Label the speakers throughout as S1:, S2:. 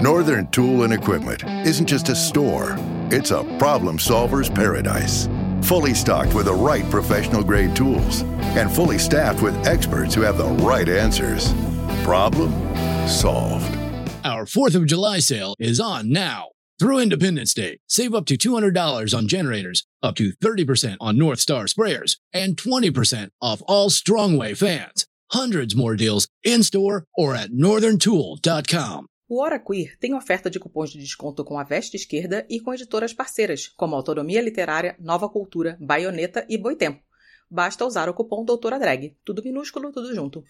S1: Northern Tool and Equipment isn't just a store, it's a problem solver's paradise. Fully stocked with the right professional grade tools and fully staffed with experts who have the right answers. Problem solved.
S2: Our 4th of July sale is on now. Through Independence Day, save up to $200 on generators, up to 30% on North Star sprayers, and 20% off all Strongway fans. Hundreds more deals in store or at northerntool.com.
S3: O Hora Queer tem oferta de cupons de desconto com a Veste Esquerda e com editoras parceiras, como Autonomia Literária, Nova Cultura, Baioneta e Boitempo. Basta usar o cupom Doutora Drag. Tudo minúsculo, tudo junto.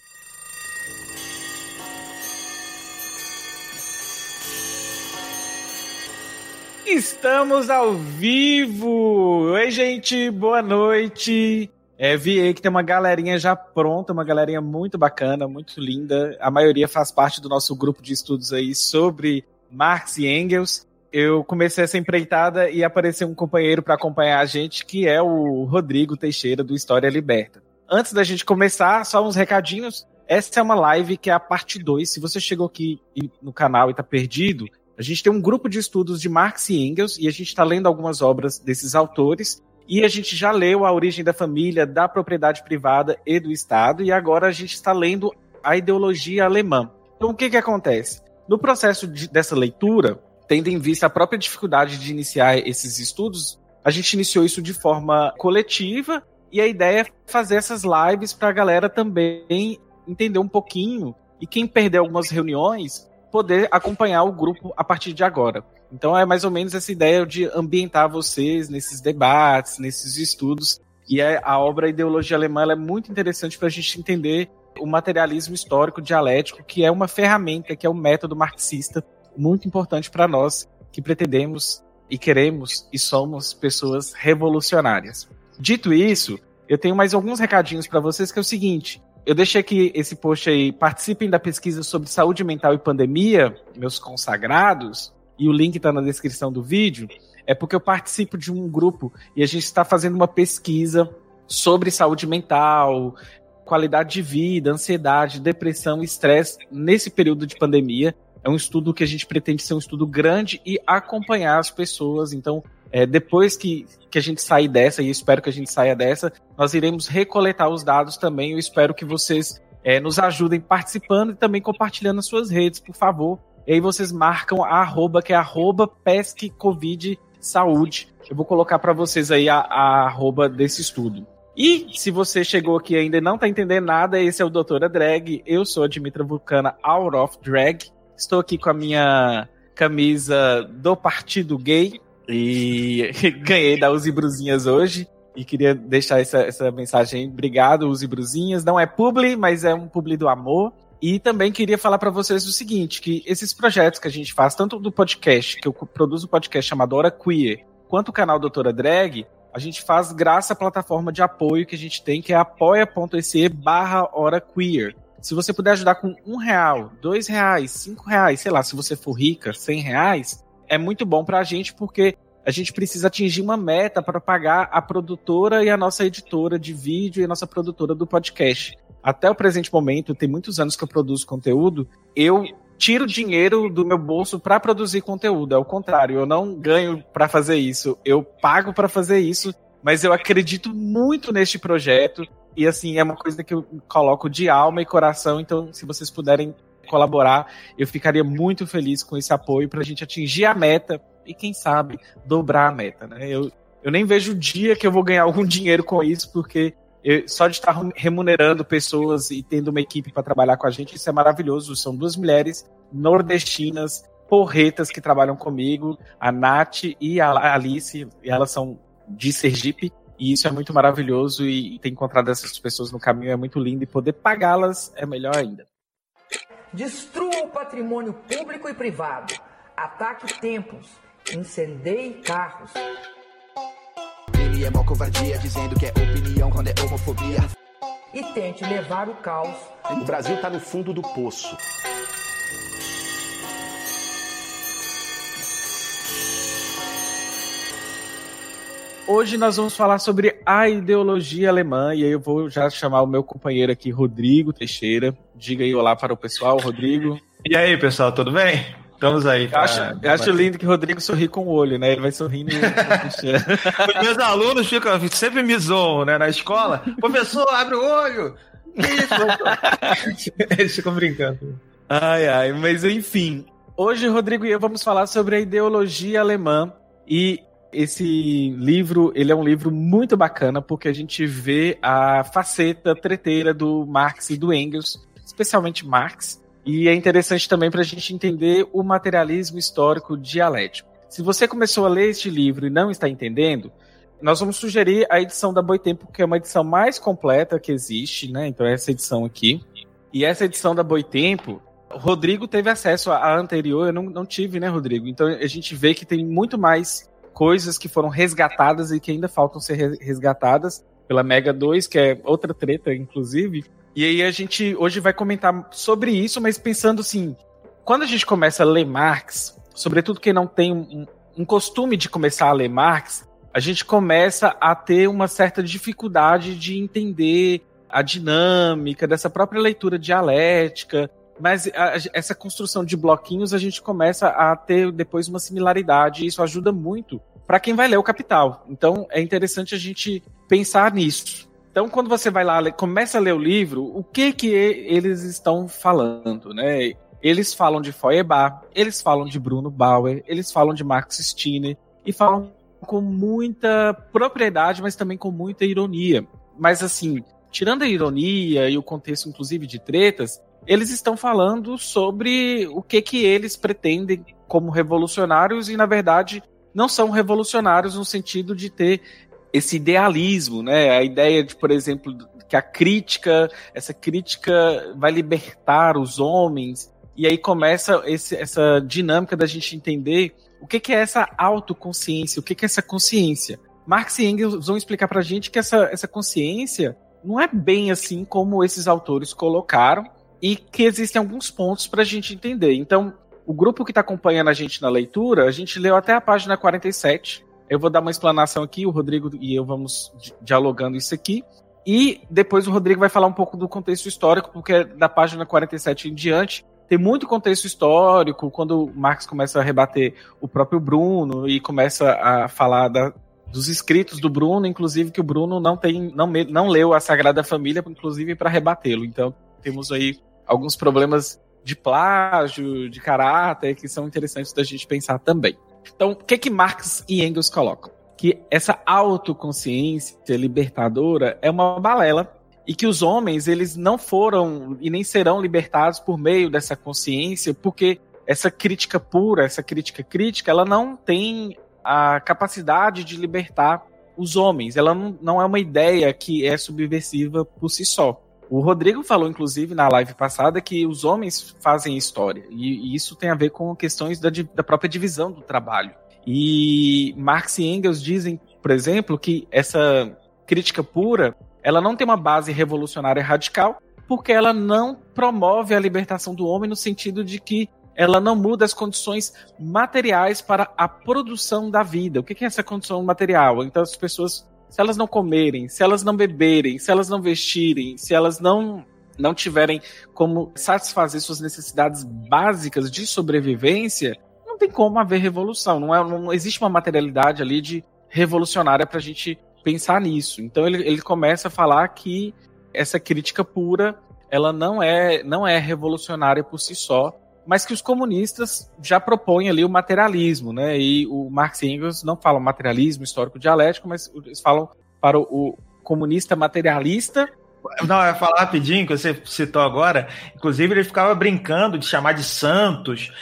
S4: Estamos ao vivo! Oi, gente, boa noite! É, vi que tem uma galerinha já pronta, uma galerinha muito bacana, muito linda. A maioria faz parte do nosso grupo de estudos aí sobre Marx e Engels. Eu comecei essa empreitada e apareceu um companheiro para acompanhar a gente, que é o Rodrigo Teixeira, do História Liberta. Antes da gente começar, só uns recadinhos. Essa é uma live que é a parte 2. Se você chegou aqui no canal e está perdido, a gente tem um grupo de estudos de Marx e Engels e a gente está lendo algumas obras desses autores. E a gente já leu A Origem da Família, da Propriedade Privada e do Estado, e agora a gente está lendo a ideologia alemã. Então, o que, que acontece? No processo de, dessa leitura, tendo em vista a própria dificuldade de iniciar esses estudos, a gente iniciou isso de forma coletiva, e a ideia é fazer essas lives para a galera também entender um pouquinho, e quem perdeu algumas reuniões, poder acompanhar o grupo a partir de agora. Então é mais ou menos essa ideia de ambientar vocês nesses debates, nesses estudos. E é, a obra Ideologia Alemã é muito interessante para a gente entender o materialismo histórico dialético, que é uma ferramenta, que é um método marxista, muito importante para nós que pretendemos e queremos e somos pessoas revolucionárias. Dito isso, eu tenho mais alguns recadinhos para vocês, que é o seguinte: eu deixei aqui esse post aí. Participem da pesquisa sobre saúde mental e pandemia, meus consagrados, e o link está na descrição do vídeo. É porque eu participo de um grupo e a gente está fazendo uma pesquisa sobre saúde mental, qualidade de vida, ansiedade, depressão, estresse nesse período de pandemia. É um estudo que a gente pretende ser um estudo grande e acompanhar as pessoas. Então, é, depois que, que a gente sair dessa, e espero que a gente saia dessa, nós iremos recoletar os dados também. Eu espero que vocês é, nos ajudem participando e também compartilhando nas suas redes, por favor. E aí vocês marcam a arroba, que é arroba pesquecovid saúde. Eu vou colocar para vocês aí a, a arroba desse estudo. E se você chegou aqui e ainda não está entendendo nada, esse é o Doutora Drag. Eu sou a Dimitra Vulcana Out of Drag. Estou aqui com a minha camisa do Partido Gay, e ganhei da Uzi Bruzinhas hoje. E queria deixar essa, essa mensagem. Obrigado, Uzi Bruzinhas. Não é publi, mas é um publi do amor. E também queria falar para vocês o seguinte, que esses projetos que a gente faz, tanto do podcast, que eu produzo um podcast chamado Hora Queer, quanto o canal Doutora Drag, a gente faz graças à plataforma de apoio que a gente tem, que é apoia.se barra Hora Queer. Se você puder ajudar com um real, dois reais, cinco reais, sei lá, se você for rica, cem reais, é muito bom para a gente porque a gente precisa atingir uma meta para pagar a produtora e a nossa editora de vídeo e a nossa produtora do podcast. Até o presente momento, tem muitos anos que eu produzo conteúdo, eu tiro dinheiro do meu bolso para produzir conteúdo. É o contrário, eu não ganho para fazer isso, eu pago para fazer isso, mas eu acredito muito neste projeto e assim é uma coisa que eu coloco de alma e coração. Então, se vocês puderem colaborar, eu ficaria muito feliz com esse apoio para a gente atingir a meta e, quem sabe, dobrar a meta. Né? Eu, eu nem vejo o dia que eu vou ganhar algum dinheiro com isso, porque eu, só de estar remunerando pessoas e tendo uma equipe para trabalhar com a gente, isso é maravilhoso. São duas mulheres nordestinas, porretas que trabalham comigo, a Nath e a Alice, e elas são de Sergipe. E isso é muito maravilhoso e ter encontrado essas pessoas no caminho é muito lindo e poder pagá-las é melhor ainda.
S5: Destrua o patrimônio público e privado. Ataque templos. Incendeie carros.
S6: Ele é mó covardia, dizendo que é opinião quando é homofobia.
S5: E tente levar o caos.
S7: O Brasil tá no fundo do poço.
S4: Hoje nós vamos falar sobre a ideologia alemã, e aí eu vou já chamar o meu companheiro aqui, Rodrigo Teixeira. Diga aí olá para o pessoal, Rodrigo.
S8: E aí, pessoal, tudo bem? Estamos aí.
S4: Eu acho, eu acho lindo que o Rodrigo sorri com o olho, né? Ele vai sorrindo.
S8: Os meus alunos ficam, sempre me zoam, né? Na escola. Professor, abre o olho! Isso, Eles ficam brincando.
S4: Ai, ai, mas enfim. Hoje, Rodrigo e eu vamos falar sobre a ideologia alemã. E esse livro, ele é um livro muito bacana, porque a gente vê a faceta treteira do Marx e do Engels, especialmente Marx, e é interessante também para a gente entender o materialismo histórico dialético. Se você começou a ler este livro e não está entendendo, nós vamos sugerir a edição da Boitempo, que é uma edição mais completa que existe, né? Então, essa edição aqui. E essa edição da Boitempo, Rodrigo teve acesso à anterior, eu não, não tive, né, Rodrigo? Então, a gente vê que tem muito mais coisas que foram resgatadas e que ainda faltam ser resgatadas pela Mega 2, que é outra treta, inclusive. E aí a gente hoje vai comentar sobre isso, mas pensando assim, quando a gente começa a ler Marx, sobretudo quem não tem um, um costume de começar a ler Marx, a gente começa a ter uma certa dificuldade de entender a dinâmica dessa própria leitura dialética, mas a, essa construção de bloquinhos a gente começa a ter depois uma similaridade e isso ajuda muito para quem vai ler o Capital. Então é interessante a gente pensar nisso. Então, quando você vai lá, começa a ler o livro, o que que eles estão falando, né? Eles falam de Feuerbach, eles falam de Bruno Bauer, eles falam de Max Stirner e falam com muita propriedade, mas também com muita ironia. Mas assim, tirando a ironia e o contexto inclusive de tretas, eles estão falando sobre o que que eles pretendem como revolucionários e na verdade não são revolucionários no sentido de ter esse idealismo, né? A ideia de, por exemplo, que a crítica, essa crítica vai libertar os homens, e aí começa esse, essa dinâmica da gente entender o que, que é essa autoconsciência, o que, que é essa consciência. Marx e Engels vão explicar pra gente que essa, essa consciência não é bem assim como esses autores colocaram, e que existem alguns pontos para a gente entender. Então, o grupo que está acompanhando a gente na leitura, a gente leu até a página 47, eu vou dar uma explanação aqui, o Rodrigo e eu vamos dialogando isso aqui. E depois o Rodrigo vai falar um pouco do contexto histórico, porque da página 47 em diante tem muito contexto histórico, quando o Marx começa a rebater o próprio Bruno e começa a falar da, dos escritos do Bruno, inclusive que o Bruno não tem não, não leu a Sagrada Família, inclusive para rebatê-lo. Então temos aí alguns problemas de plágio, de caráter, que são interessantes da gente pensar também. Então, o que que Marx e Engels colocam? Que essa autoconsciência libertadora é uma balela e que os homens eles não foram e nem serão libertados por meio dessa consciência, porque essa crítica pura, essa crítica crítica, ela não tem a capacidade de libertar os homens. Ela não, não é uma ideia que é subversiva por si só. O Rodrigo falou, inclusive, na live passada, que os homens fazem história. E, e isso tem a ver com questões da, da própria divisão do trabalho. E Marx e Engels dizem, por exemplo, que essa crítica pura, ela não tem uma base revolucionária radical, porque ela não promove a libertação do homem no sentido de que ela não muda as condições materiais para a produção da vida. O que é essa condição material? Então as pessoas se elas não comerem, se elas não beberem, se elas não vestirem, se elas não não tiverem como satisfazer suas necessidades básicas de sobrevivência, não tem como haver revolução. Não, é, não existe uma materialidade ali de revolucionária para a gente pensar nisso. Então ele, ele começa a falar que essa crítica pura ela não é não é revolucionária por si só, mas que os comunistas já propõem ali o materialismo, né? E o Marx e Engels não falam materialismo histórico dialético, mas eles falam para o, comunista materialista.
S8: Não, eu ia falar rapidinho, que você citou agora. Inclusive, ele ficava brincando de chamar de santos,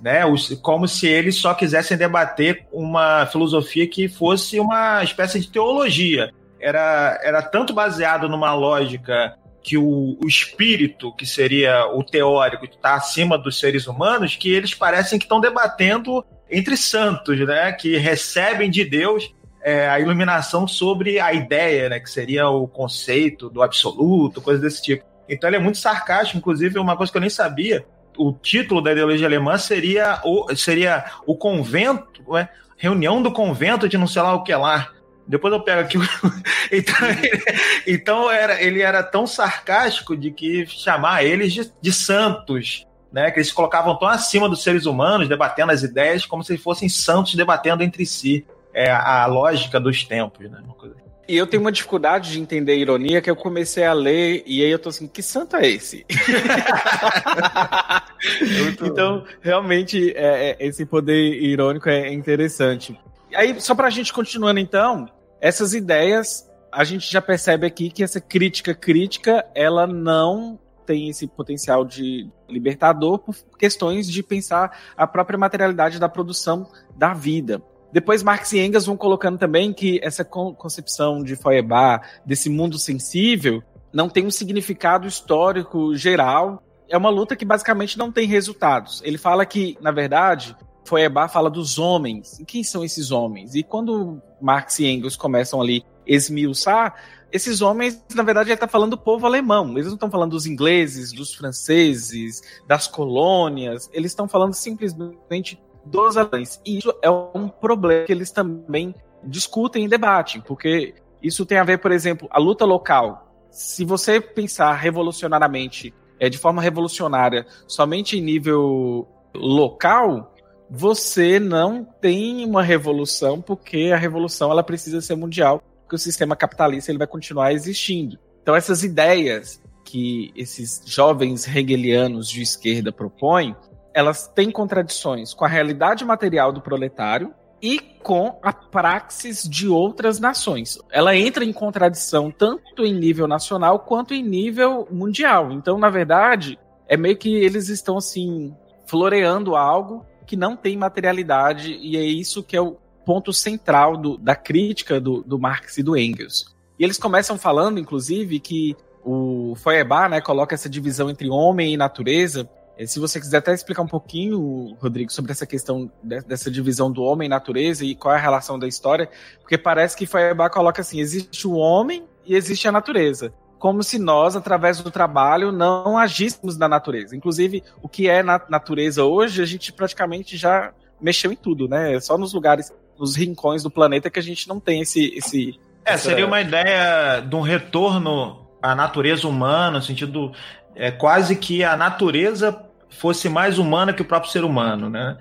S8: né? Como se eles só quisessem debater uma filosofia que fosse uma espécie de teologia. Era, era tanto baseado numa lógica que o, o espírito, que seria o teórico, está acima dos seres humanos, que eles parecem que estão debatendo entre santos, né? Que recebem de Deus é, a iluminação sobre a ideia, né? Que seria o conceito do absoluto, coisa desse tipo. Então ele é muito sarcástico, inclusive uma coisa que eu nem sabia. O título da ideologia alemã seria o, seria o convento, né? reunião do convento de não sei lá o que lá. Depois eu pego aqui. então, ele, então era, ele era tão sarcástico de que chamar eles de, de santos. né? Que eles se colocavam tão acima dos seres humanos, debatendo as ideias, como se fossem santos debatendo entre si. É a lógica dos tempos, né? Uma coisa assim.
S4: E eu tenho uma dificuldade de entender a ironia que eu comecei a ler e aí eu tô assim, que santo é esse? então, realmente, é, é, esse poder irônico é interessante. Aí, só pra gente continuando então, essas ideias, a gente já percebe aqui que essa crítica crítica, ela não tem esse potencial de libertador por questões de pensar a própria materialidade da produção da vida. Depois Marx e Engels vão colocando também que essa concepção de Feuerbach, desse mundo sensível, não tem um significado histórico geral. É uma luta que basicamente não tem resultados. Ele fala que, na verdade, Feuerbach fala dos homens. E quem são esses homens? E quando Marx e Engels começam ali esmiuçar, esses homens, na verdade, ele está falando do povo alemão. Eles não estão falando dos ingleses, dos franceses, das colônias. Eles estão falando simplesmente dos alemães. E isso é um problema que eles também discutem e debatem, porque isso tem a ver, por exemplo, a luta local. Se você pensar revolucionariamente, é, de forma revolucionária, somente em nível local, você não tem uma revolução, porque a revolução ela precisa ser mundial, porque o sistema capitalista ele vai continuar existindo. Então essas ideias que esses jovens hegelianos de esquerda propõem, elas têm contradições com a realidade material do proletário e com a praxis de outras nações. Ela entra em contradição tanto em nível nacional quanto em nível mundial. Então, na verdade, é meio que eles estão assim floreando algo que não tem materialidade e é isso que é o ponto central do, da crítica do, do Marx e do Engels. E eles começam falando, inclusive, que o Feuerbach né, coloca essa divisão entre homem e natureza é, se você quiser até explicar um pouquinho, Rodrigo, sobre essa questão dessa divisão do homem e natureza e qual é a relação da história, porque parece que Feuerbach coloca assim: existe o homem e existe a natureza. Como se nós, através do trabalho, não agíssemos na natureza. Inclusive, o que é na natureza hoje, a gente praticamente já mexeu em tudo, né? É só nos lugares, nos rincões do planeta que a gente não tem esse. esse
S8: é, essa... seria uma ideia de um retorno à natureza humana, no sentido é quase que a natureza fosse mais humana que o próprio ser humano, né?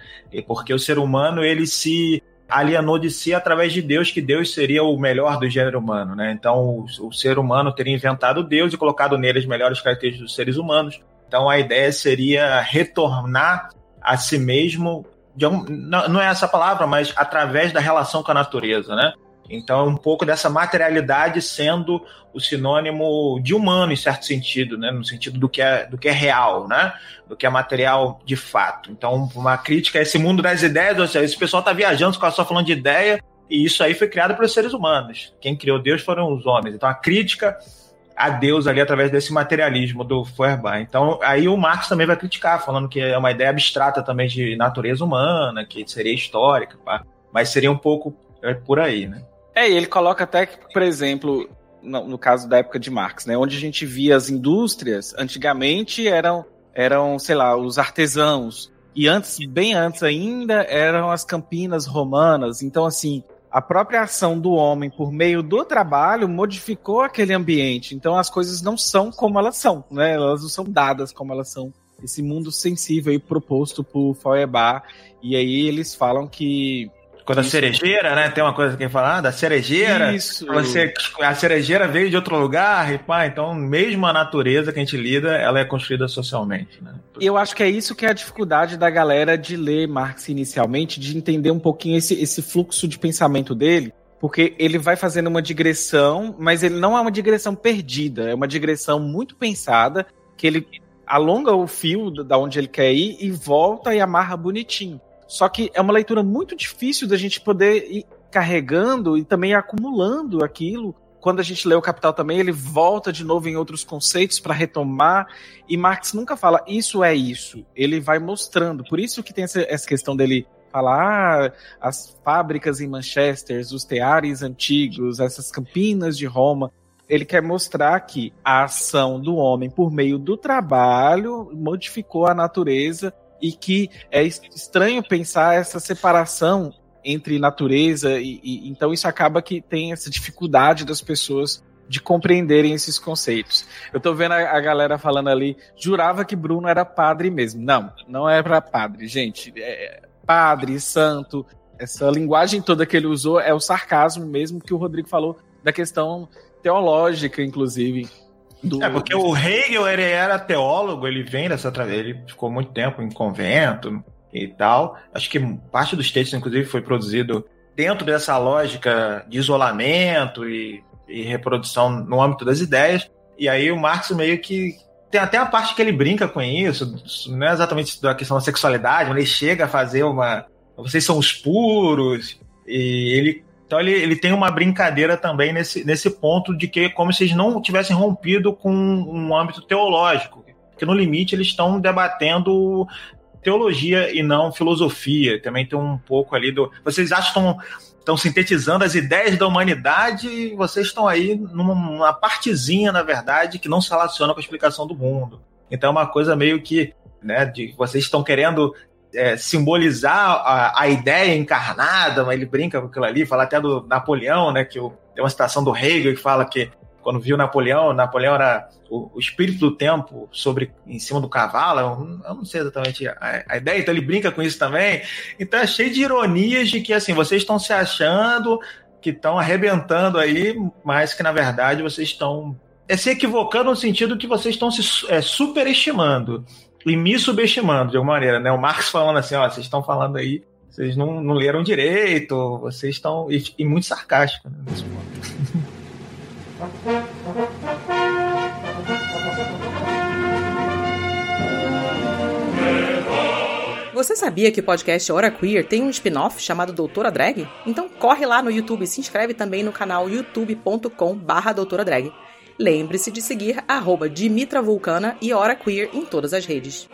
S8: Porque o ser humano ele se alienou de si através de Deus, que Deus seria o melhor do gênero humano, né? Então o, o ser humano teria inventado Deus e colocado nele as melhores características dos seres humanos. Então a ideia seria retornar a si mesmo, não, não é essa palavra, mas através da relação com a natureza, né? Então, é um pouco dessa materialidade sendo o sinônimo de humano, em certo sentido, né? no sentido do que, é, do que é real, né? do que é material de fato. Então, uma crítica a esse mundo das ideias, ou seja, esse pessoal está viajando, só falando de ideia, e isso aí foi criado pelos seres humanos. Quem criou Deus foram os homens. Então, a crítica a Deus ali através desse materialismo do Feuerbach. Então, aí o Marx também vai criticar, falando que é uma ideia abstrata também de natureza humana, que seria histórica, pá. mas seria um pouco é, por aí, né?
S4: É, e ele coloca até que, por exemplo, no, no, caso da época de Marx, né, onde a gente via as indústrias, antigamente eram, eram, sei lá, os artesãos, e antes, bem antes ainda, eram as campinas romanas. Então, assim, a própria ação do homem por meio do trabalho modificou aquele ambiente. Então, as coisas não são como elas são, né? Elas não são dadas como elas são. Esse mundo sensível aí proposto por Feuerbach. E aí eles falam que
S8: quando a cerejeira, né? Tem uma coisa que falar da cerejeira. Isso. Você, a cerejeira veio de outro lugar, e pá, então mesmo a natureza que a gente lida, ela é construída socialmente, né?
S4: Eu acho que é isso que é a dificuldade da galera de ler Marx inicialmente, de entender um pouquinho esse, esse fluxo de pensamento dele, porque ele vai fazendo uma digressão, mas ele não é uma digressão perdida, é uma digressão muito pensada, que ele alonga o fio da onde ele quer ir e volta e amarra bonitinho. Só que é uma leitura muito difícil da gente poder ir carregando e também acumulando aquilo. Quando a gente lê o Capital também, ele volta de novo em outros conceitos para retomar. E Marx nunca fala isso é isso. Ele vai mostrando. Por isso que tem essa, questão dele falar ah, as fábricas em Manchester, os teares antigos, essas campinas de Roma. Ele quer mostrar que a ação do homem por meio do trabalho modificou a natureza e que é estranho pensar essa separação entre natureza e, e, então isso acaba que tem essa dificuldade das pessoas de compreenderem esses conceitos. Eu tô vendo a, a, galera falando ali, jurava que Bruno era padre mesmo. Não, não é para padre, gente. É padre, santo, essa linguagem toda que ele usou é o sarcasmo mesmo que o Rodrigo falou da questão teológica, inclusive.
S8: Do... É, porque o Hegel ele era teólogo, ele vem dessa ele ficou muito tempo em convento e tal. Acho que parte dos textos, inclusive, foi produzido dentro dessa lógica de isolamento e, e reprodução no âmbito das ideias. E aí o Marx meio que tem até a parte que ele brinca com isso, não é exatamente da questão da sexualidade, mas ele chega a fazer uma. Vocês são os puros, e ele então ele, ele tem uma brincadeira também nesse, nesse ponto de que como se eles não tivessem rompido com um âmbito teológico. Porque no limite eles estão debatendo teologia e não filosofia. Também tem um pouco ali do. Vocês acham estão, sintetizando as ideias da humanidade e vocês estão aí numa partezinha, na verdade, que não se relaciona com a explicação do mundo. Então é uma coisa meio que. Né, de vocês estão querendo é, simbolizar a, a, ideia encarnada, mas ele brinca com aquilo ali, fala até do Napoleão, né? Que o, tem uma citação do Hegel que fala que quando viu Napoleão, Napoleão era o, o, espírito do tempo sobre em cima do cavalo. Eu, eu não sei exatamente a, a, ideia, então ele brinca com isso também. Então é cheio de ironias de que assim, vocês estão se achando que estão arrebentando aí, mas que na verdade vocês estão é se equivocando no sentido que vocês estão se é, superestimando e me subestimando de alguma maneira, né? O Marx falando assim, ó, vocês estão falando aí, vocês não, não leram direito, vocês estão. E, e muito sarcástico né, nesse ponto.
S3: Você sabia que o podcast Hora Queer tem um spin-off chamado Doutora Drag? Então corre lá no YouTube e se inscreve também no canal youtube.com barra Doutora Drag. Lembre-se de seguir arroba Dimitra Vulcana e Hora Queer em todas as redes.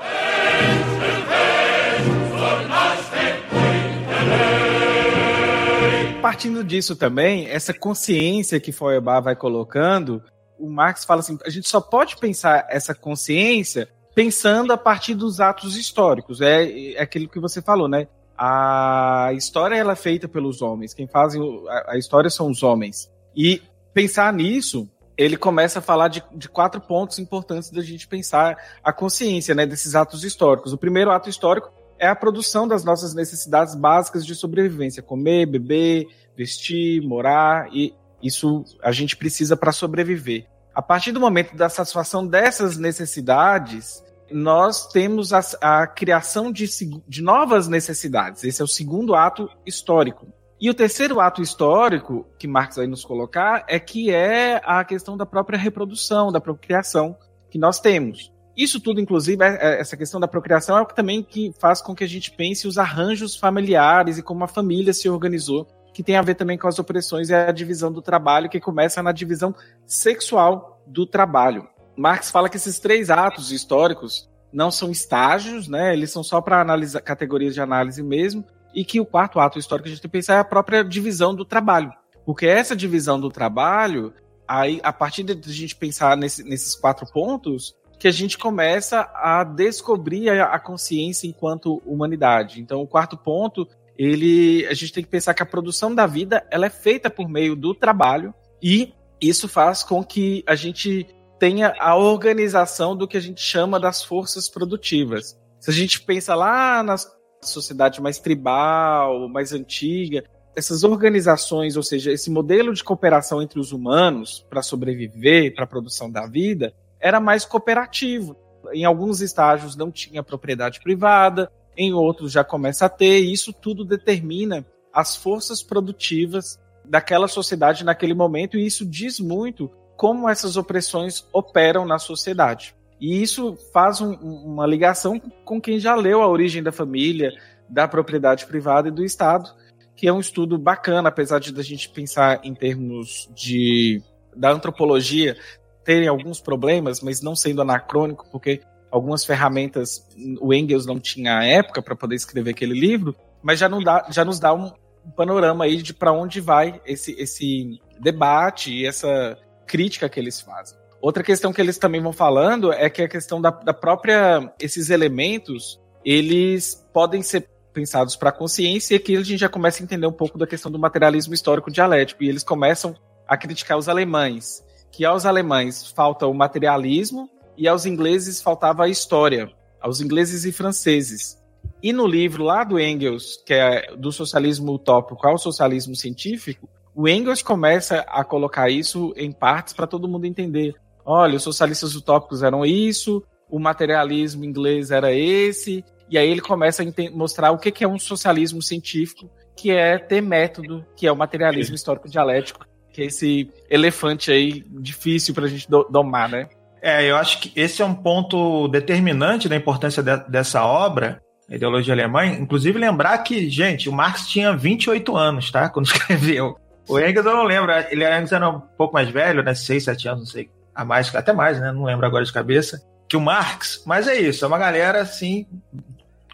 S4: Partindo disso também, essa consciência que Feuerbach vai colocando, o Marx fala assim, a gente só pode pensar essa consciência pensando a partir dos atos históricos. É, é aquilo que você falou, né? A história ela é feita pelos homens. Quem fazem a, a história são os homens. E pensar nisso ele começa a falar de, de, quatro pontos importantes da gente pensar a consciência né, desses atos históricos. O primeiro ato histórico é a produção das nossas necessidades básicas de sobrevivência: comer, beber, vestir, morar, e isso a gente precisa para sobreviver. A partir do momento da satisfação dessas necessidades, nós temos a, a criação de, de novas necessidades. Esse é o segundo ato histórico. E o terceiro ato histórico que Marx vai nos colocar é que é a questão da própria reprodução, da procriação que nós temos. Isso tudo, inclusive, é, é, essa questão da procriação é o que também que faz com que a gente pense os arranjos familiares e como a família se organizou, que tem a ver também com as opressões e a divisão do trabalho, que começa na divisão sexual do trabalho. Marx fala que esses três atos históricos não são estágios, né? Eles são só para categorias de análise mesmo, e que o quarto ato histórico que a gente tem que pensar é a própria divisão do trabalho. Porque essa divisão do trabalho, aí, a partir de a gente pensar nesse, nesses quatro pontos, que a gente começa a descobrir a, a consciência enquanto humanidade. Então, o quarto ponto, ele, a gente tem que pensar que a produção da vida ela é feita por meio do trabalho e isso faz com que a gente tenha a organização do que a gente chama das forças produtivas. Se a gente pensa lá nas sociedade mais tribal, mais antiga, essas organizações, ou seja, esse modelo de cooperação entre os humanos para sobreviver, para a produção da vida, era mais cooperativo. Em alguns estágios não tinha propriedade privada, em outros já começa a ter, e isso tudo determina as forças produtivas daquela sociedade naquele momento, e isso diz muito como essas opressões operam na sociedade. E isso faz um, uma ligação com quem já leu A Origem da Família, da propriedade privada e do Estado, que é um estudo bacana, apesar de a gente pensar em termos de da antropologia terem alguns problemas, mas não sendo anacrônico, porque algumas ferramentas o Engels não tinha à época para poder escrever aquele livro, mas já, não dá, já nos dá um, panorama aí de para onde vai esse, esse debate e essa crítica que eles fazem. Outra questão que eles também vão falando é que a questão da, da própria. Esses elementos, eles podem ser pensados para a consciência, e aqui a gente já começa a entender um pouco da questão do materialismo histórico dialético, e eles começam a criticar os alemães, que aos alemães falta o materialismo e aos ingleses faltava a história, aos ingleses e franceses. E no livro lá do Engels, que é do socialismo utópico ao socialismo científico, o Engels começa a colocar isso em partes para todo mundo entender. Olha, os socialistas utópicos eram isso, o materialismo inglês era esse, e aí ele começa a mostrar o que é um socialismo científico, que é ter método, que é o materialismo histórico dialético, que é esse elefante aí difícil para a gente domar, né?
S8: É, eu acho que esse é um ponto determinante da importância de, dessa obra, a ideologia alemã. Inclusive, lembrar que, gente, o Marx tinha 28 anos, tá? Quando escreveu. O Engels eu não lembro, ele era um pouco mais velho, né? 6, 7 anos, não sei. A mais, até mais, né? Não lembro agora de cabeça. Que o Marx, mas é isso, é uma galera assim.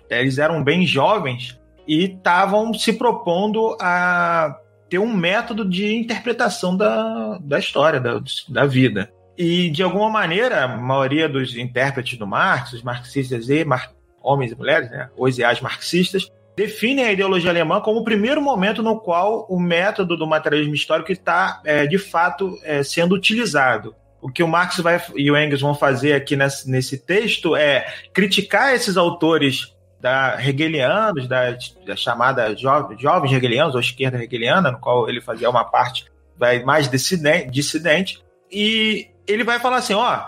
S8: Eles eram bem jovens e estavam se propondo a ter um método de interpretação da, da história, da, da vida. E, de alguma maneira, a maioria dos intérpretes do Marx, os marxistas e mar homens e mulheres, né, os e as marxistas, definem a ideologia alemã como o primeiro momento no qual o método do materialismo histórico está, é, de fato, é, sendo utilizado. O que o Marx vai, e o Engels vão fazer aqui nesse, nesse texto é criticar esses autores da hegelianos, da, da chamada jo, jovens hegelianos, ou esquerda hegeliana, no qual ele fazia uma parte mais dissidente, dissidente e ele vai falar assim: ó,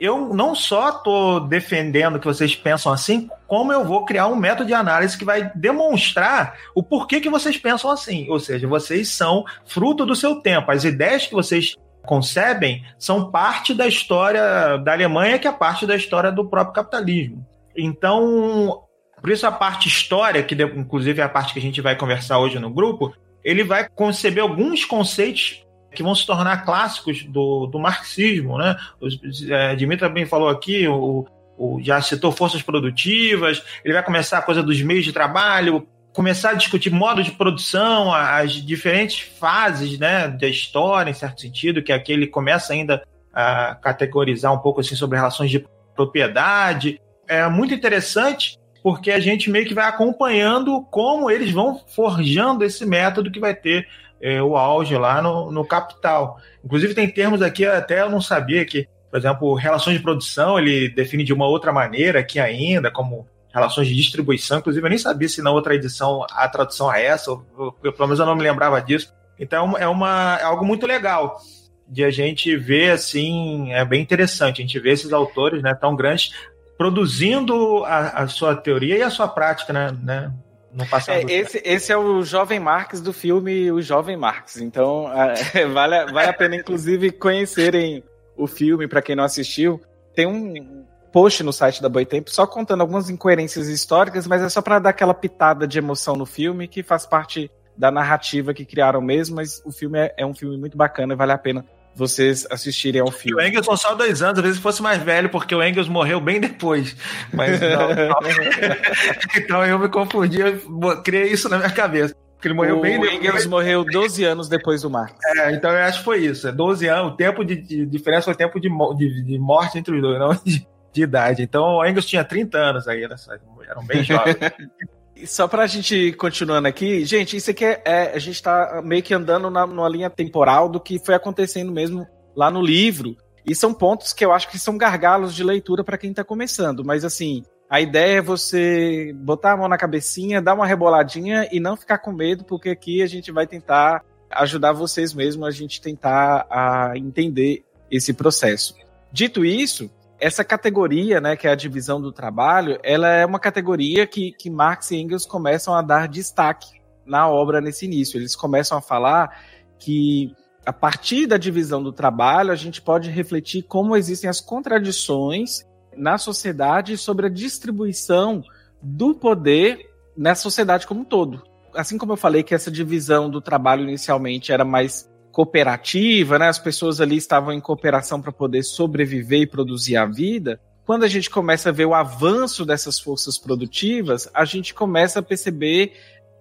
S8: eu não só estou defendendo que vocês pensam assim, como eu vou criar um método de análise que vai demonstrar o porquê que vocês pensam assim. Ou seja, vocês são fruto do seu tempo. As ideias que vocês concebem são parte da história da Alemanha, que é parte da história do próprio capitalismo. Então, por isso a parte história, que inclusive é a parte que a gente vai conversar hoje no grupo, ele vai conceber alguns conceitos que vão se tornar clássicos do, do marxismo, né? O, é, Dimitra bem falou aqui, o, o, já citou forças produtivas, ele vai começar a coisa dos meios de trabalho, começar a discutir modo de produção, as diferentes fases né, da história, em certo sentido, que aqui ele começa ainda a categorizar um pouco assim sobre relações de propriedade. É muito interessante porque a gente meio que vai acompanhando como eles vão forjando esse método que vai ter é, o auge lá no, no capital. Inclusive, tem termos aqui, até eu não sabia que, por exemplo, relações de produção ele define de uma outra maneira aqui ainda, como relações de distribuição. Inclusive, eu nem sabia se na outra edição a tradução é essa, ou, ou, pelo menos eu não me lembrava disso. Então, é, uma, é algo muito legal de a gente ver, assim, é bem interessante a gente ver esses autores né, tão grandes produzindo a, a sua teoria e a sua prática, né? né no passado.
S4: É, esse, esse é o jovem Marx do filme O Jovem Marx. Então, é, vale, vale a pena, inclusive, conhecerem o filme, para quem não assistiu. Tem um post no site da Boitempo só contando algumas incoerências históricas, mas é só para dar aquela pitada de emoção no filme, que faz parte da narrativa que criaram mesmo, mas o filme é, é um filme muito bacana e vale a pena vocês assistirem ao filme.
S8: E o Engels são só dois anos, às vezes fosse mais velho, porque o Engels morreu bem depois. Mas não, não. então eu me confundi, eu criei isso na minha cabeça. Porque ele morreu
S4: o
S8: bem
S4: depois. Engels morreu 12 anos depois do Marx.
S8: É, então eu acho que foi isso. É 12 anos, o tempo de, de diferença foi o tempo de, de, de, morte entre os dois, não de, de idade. Então o Engels tinha 30 anos aí, eram bem jovens.
S4: Só pra gente continuando aqui, gente, isso aqui é, é a gente tá meio que andando na, numa linha temporal do que foi acontecendo mesmo lá no livro. E são pontos que eu acho que são gargalos de leitura para quem tá começando. Mas assim, a ideia é você botar a mão na cabecinha, dar uma reboladinha e não ficar com medo, porque aqui a gente vai tentar ajudar vocês mesmo a gente tentar a entender esse processo. Dito isso, essa categoria, né, que é a divisão do trabalho, ela é uma categoria que, que Marx e Engels começam a dar destaque na obra nesse início. Eles começam a falar que a partir da divisão do trabalho, a gente pode refletir como existem as contradições na sociedade sobre a distribuição do poder na sociedade como um todo. Assim como eu falei que essa divisão do trabalho inicialmente era mais cooperativa, né? As pessoas ali estavam em cooperação para poder sobreviver e produzir a vida. Quando a gente começa a ver o avanço dessas forças produtivas, a gente começa a perceber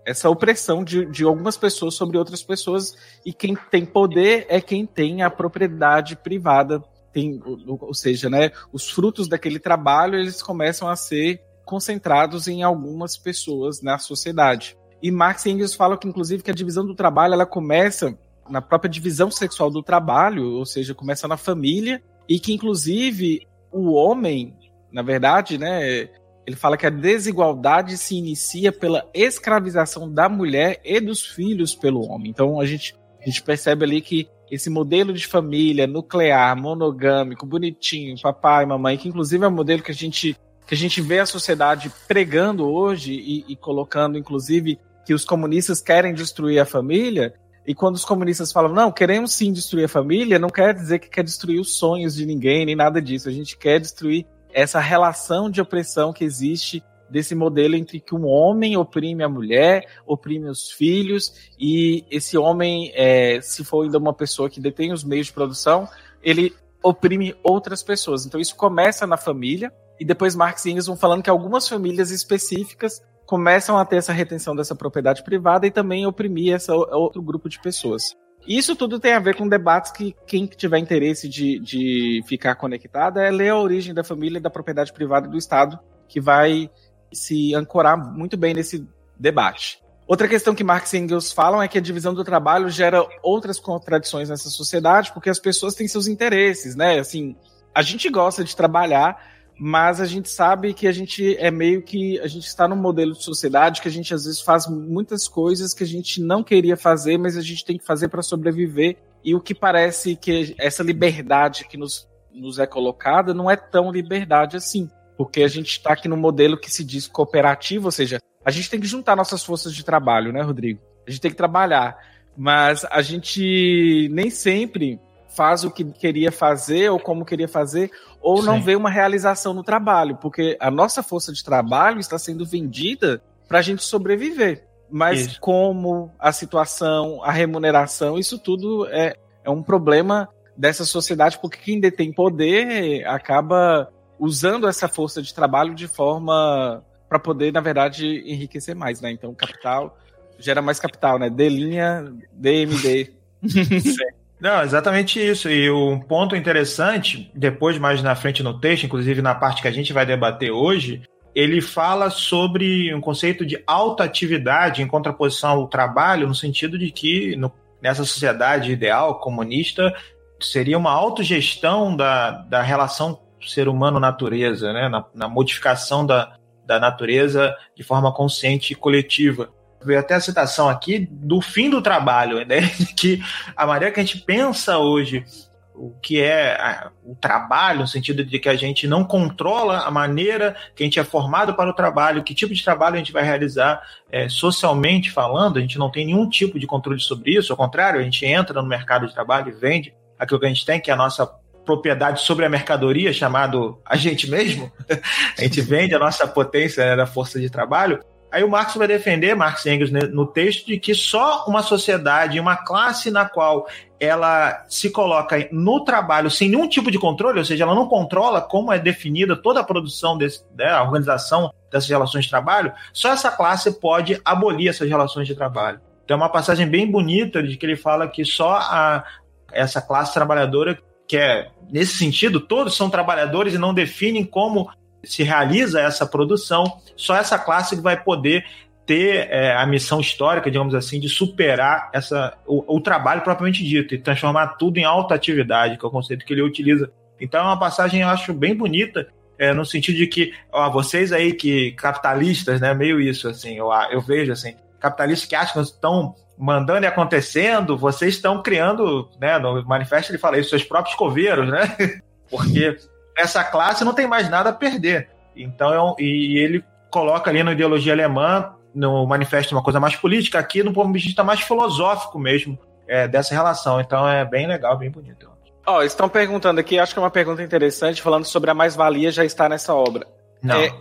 S4: essa opressão de, de algumas pessoas sobre outras pessoas e quem tem poder é quem tem a propriedade privada, tem, ou, seja, né, os frutos daquele trabalho eles começam a ser concentrados em algumas pessoas na sociedade. E Marx e Engels falam que inclusive que a divisão do trabalho ela começa na própria divisão sexual do trabalho, ou seja, começa na família, e que inclusive o homem, na verdade, né, ele fala que a desigualdade se inicia pela escravização da mulher e dos filhos pelo homem. Então a gente, a gente percebe ali que esse modelo de família nuclear, monogâmico, bonitinho, papai, mamãe, que inclusive é um modelo que a gente, que a gente vê a sociedade pregando hoje e, e colocando, inclusive, que os comunistas querem destruir a família. E quando os comunistas falam, não, queremos sim destruir a família, não quer dizer que quer destruir os sonhos de ninguém, nem nada disso. A gente quer destruir essa relação de opressão que existe desse modelo entre que um homem oprime a mulher, oprime os filhos, e esse homem, é, se for ainda uma pessoa que detém os meios de produção, ele oprime outras pessoas. Então isso começa na família, e depois Marx e Engels vão falando que algumas famílias específicas começam a ter essa retenção dessa propriedade privada e também oprimir esse outro grupo de pessoas. Isso tudo tem a ver com debates que quem tiver interesse de, de ficar conectado é ler a origem da família e da propriedade privada do Estado, que vai se ancorar muito bem nesse debate. Outra questão que Marx e Engels falam é que a divisão do trabalho gera outras contradições nessa sociedade, porque as pessoas têm seus interesses, né? Assim, a gente gosta de trabalhar, mas a gente sabe que a gente é meio que a gente está num modelo de sociedade que a gente às vezes faz muitas coisas que a gente não queria fazer, mas a gente tem que fazer para sobreviver. E o que parece que essa liberdade que nos, nos é colocada não é tão liberdade assim, porque a gente está aqui num modelo que se diz cooperativo, ou seja, a gente tem que juntar nossas forças de trabalho, né, Rodrigo? A gente tem que trabalhar, mas a gente nem sempre faz o que queria fazer ou como queria fazer, ou Sim. não vê uma realização no trabalho, porque a nossa força de trabalho está sendo vendida para a gente sobreviver. Mas isso. como a situação, a remuneração, isso tudo é, é um problema dessa sociedade, porque quem detém poder acaba usando essa força de trabalho de forma para poder, na verdade, enriquecer mais, né? Então, capital gera mais capital, né? D linha, DMD.
S8: Não, exatamente isso. E um ponto interessante, depois mais na frente no texto, inclusive na parte que a gente vai debater hoje, ele fala sobre um conceito de alta atividade em contraposição ao trabalho, no sentido de que no, nessa sociedade ideal comunista seria uma autogestão da, da relação ser humano-natureza, né? na, na modificação da, da natureza de forma consciente e coletiva veio até a citação aqui do fim do trabalho, né? que a maneira que a gente pensa hoje o que é o trabalho, no sentido de que a gente não controla a maneira que a gente é formado para o trabalho, que tipo de trabalho a gente vai realizar é, socialmente falando, a gente não tem nenhum tipo de controle sobre isso, ao contrário, a gente entra no mercado de trabalho e vende aquilo que a gente tem, que é a nossa propriedade sobre a mercadoria, chamado a gente mesmo, a gente vende a nossa potência né, da força de trabalho, Aí o Marx vai defender, Marx Engels, né, no texto, de que só uma sociedade, uma classe na qual ela se coloca no trabalho sem nenhum tipo de controle, ou seja, ela não controla como é definida toda a produção, desse, né, a organização dessas relações de trabalho, só essa classe pode abolir essas relações de trabalho. Então é uma passagem bem bonita de que ele fala que só a, essa classe trabalhadora, que é, nesse sentido, todos são trabalhadores e não definem como se realiza essa produção, só essa classe vai poder ter é, a missão histórica, digamos assim, de superar essa, o, o, trabalho propriamente dito e transformar tudo em alta atividade, que é o conceito que ele utiliza. Então é uma passagem, eu acho, bem bonita, é, no sentido de que, ó, vocês aí que capitalistas, né, meio isso, assim, eu, eu vejo, assim, capitalistas que acham que estão mandando e acontecendo, vocês estão criando, né, no manifesto ele fala isso, seus próprios coveiros, né, porque essa classe não tem mais nada a perder. Então, é e ele coloca ali na ideologia alemã, no manifesto, uma coisa mais política, aqui no ponto de vista mais filosófico mesmo é, dessa relação. Então é bem legal, bem bonito.
S4: Ó, oh, estão perguntando aqui, acho que é uma pergunta interessante, falando sobre a mais-valia já está nessa obra.
S8: Não.
S4: É,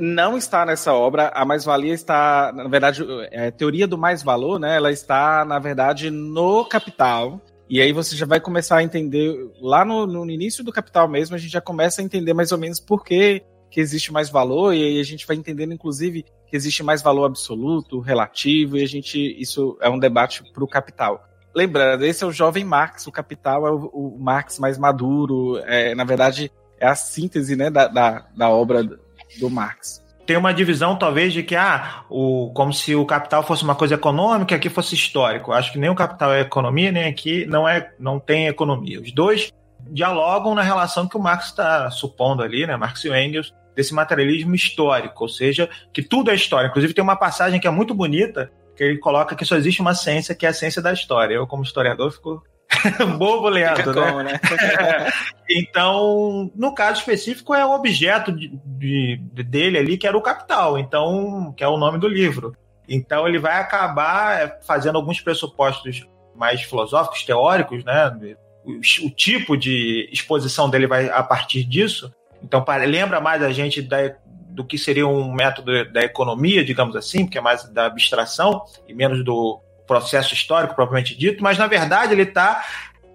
S4: não está nessa obra, a mais-valia está, na verdade, é, a teoria do mais-valor, né, ela está, na verdade, no capital, e aí você já vai começar a entender, lá no, no início do capital mesmo, a gente já começa a entender mais ou menos por que, que existe mais valor, e aí a gente vai entendendo, inclusive, que existe mais valor absoluto, relativo, e a gente, isso é um debate para o capital. Lembrando, esse é o jovem Marx, o capital é o, o Marx mais maduro, é, na verdade, é a síntese né, da, da, da obra do Marx.
S8: Tem uma divisão, talvez, de que, ah, o, como se o capital fosse uma coisa econômica, aqui fosse histórico. Acho que nem o capital é economia, nem aqui não, é, não tem economia. Os dois dialogam na relação que o Marx está supondo ali, né, Marx e Engels, desse materialismo histórico, ou seja, que tudo é história. Inclusive tem uma passagem que é muito bonita, que ele coloca que só existe uma ciência, que é a ciência da história. Eu, como historiador, fico bobo né? Como, né? então, no caso específico, é o objeto de, de, dele ali, que era o capital, então, que é o nome do livro. Então, ele vai acabar é, fazendo alguns pressupostos mais filosóficos, teóricos, né? O, o tipo de exposição dele vai a partir disso. Então, lembra mais a gente da, do que seria um método da economia, digamos assim, que é mais da abstração e menos do processo histórico propriamente dito, mas na verdade ele está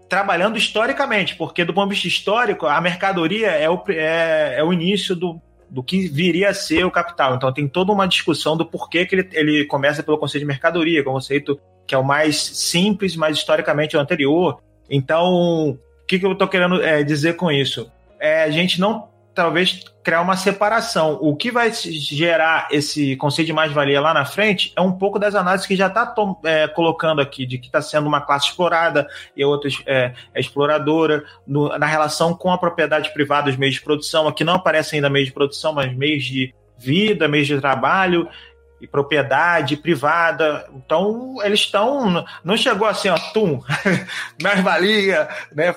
S8: trabalhando historicamente, porque do ponto de vista histórico, a mercadoria é o, é, é o início do, do que viria a ser o capital. Então tem toda uma discussão do porquê que ele, ele começa pelo conceito de mercadoria, que é um conceito que é o mais simples, mas historicamente é o anterior. Então, o que, que eu estou querendo é, dizer com isso? É, a gente não talvez criar uma separação. O que vai gerar esse conceito de mais-valia lá na frente é um pouco das análises que já está é, colocando aqui, de que está sendo uma classe explorada e outra é, é exploradora, no, na relação com a propriedade privada, os meios de produção. Aqui não aparecem ainda meios de produção, mas meios de vida, meios de trabalho e propriedade privada. Então, eles estão. Não chegou assim, ó, tum, mais valia, né?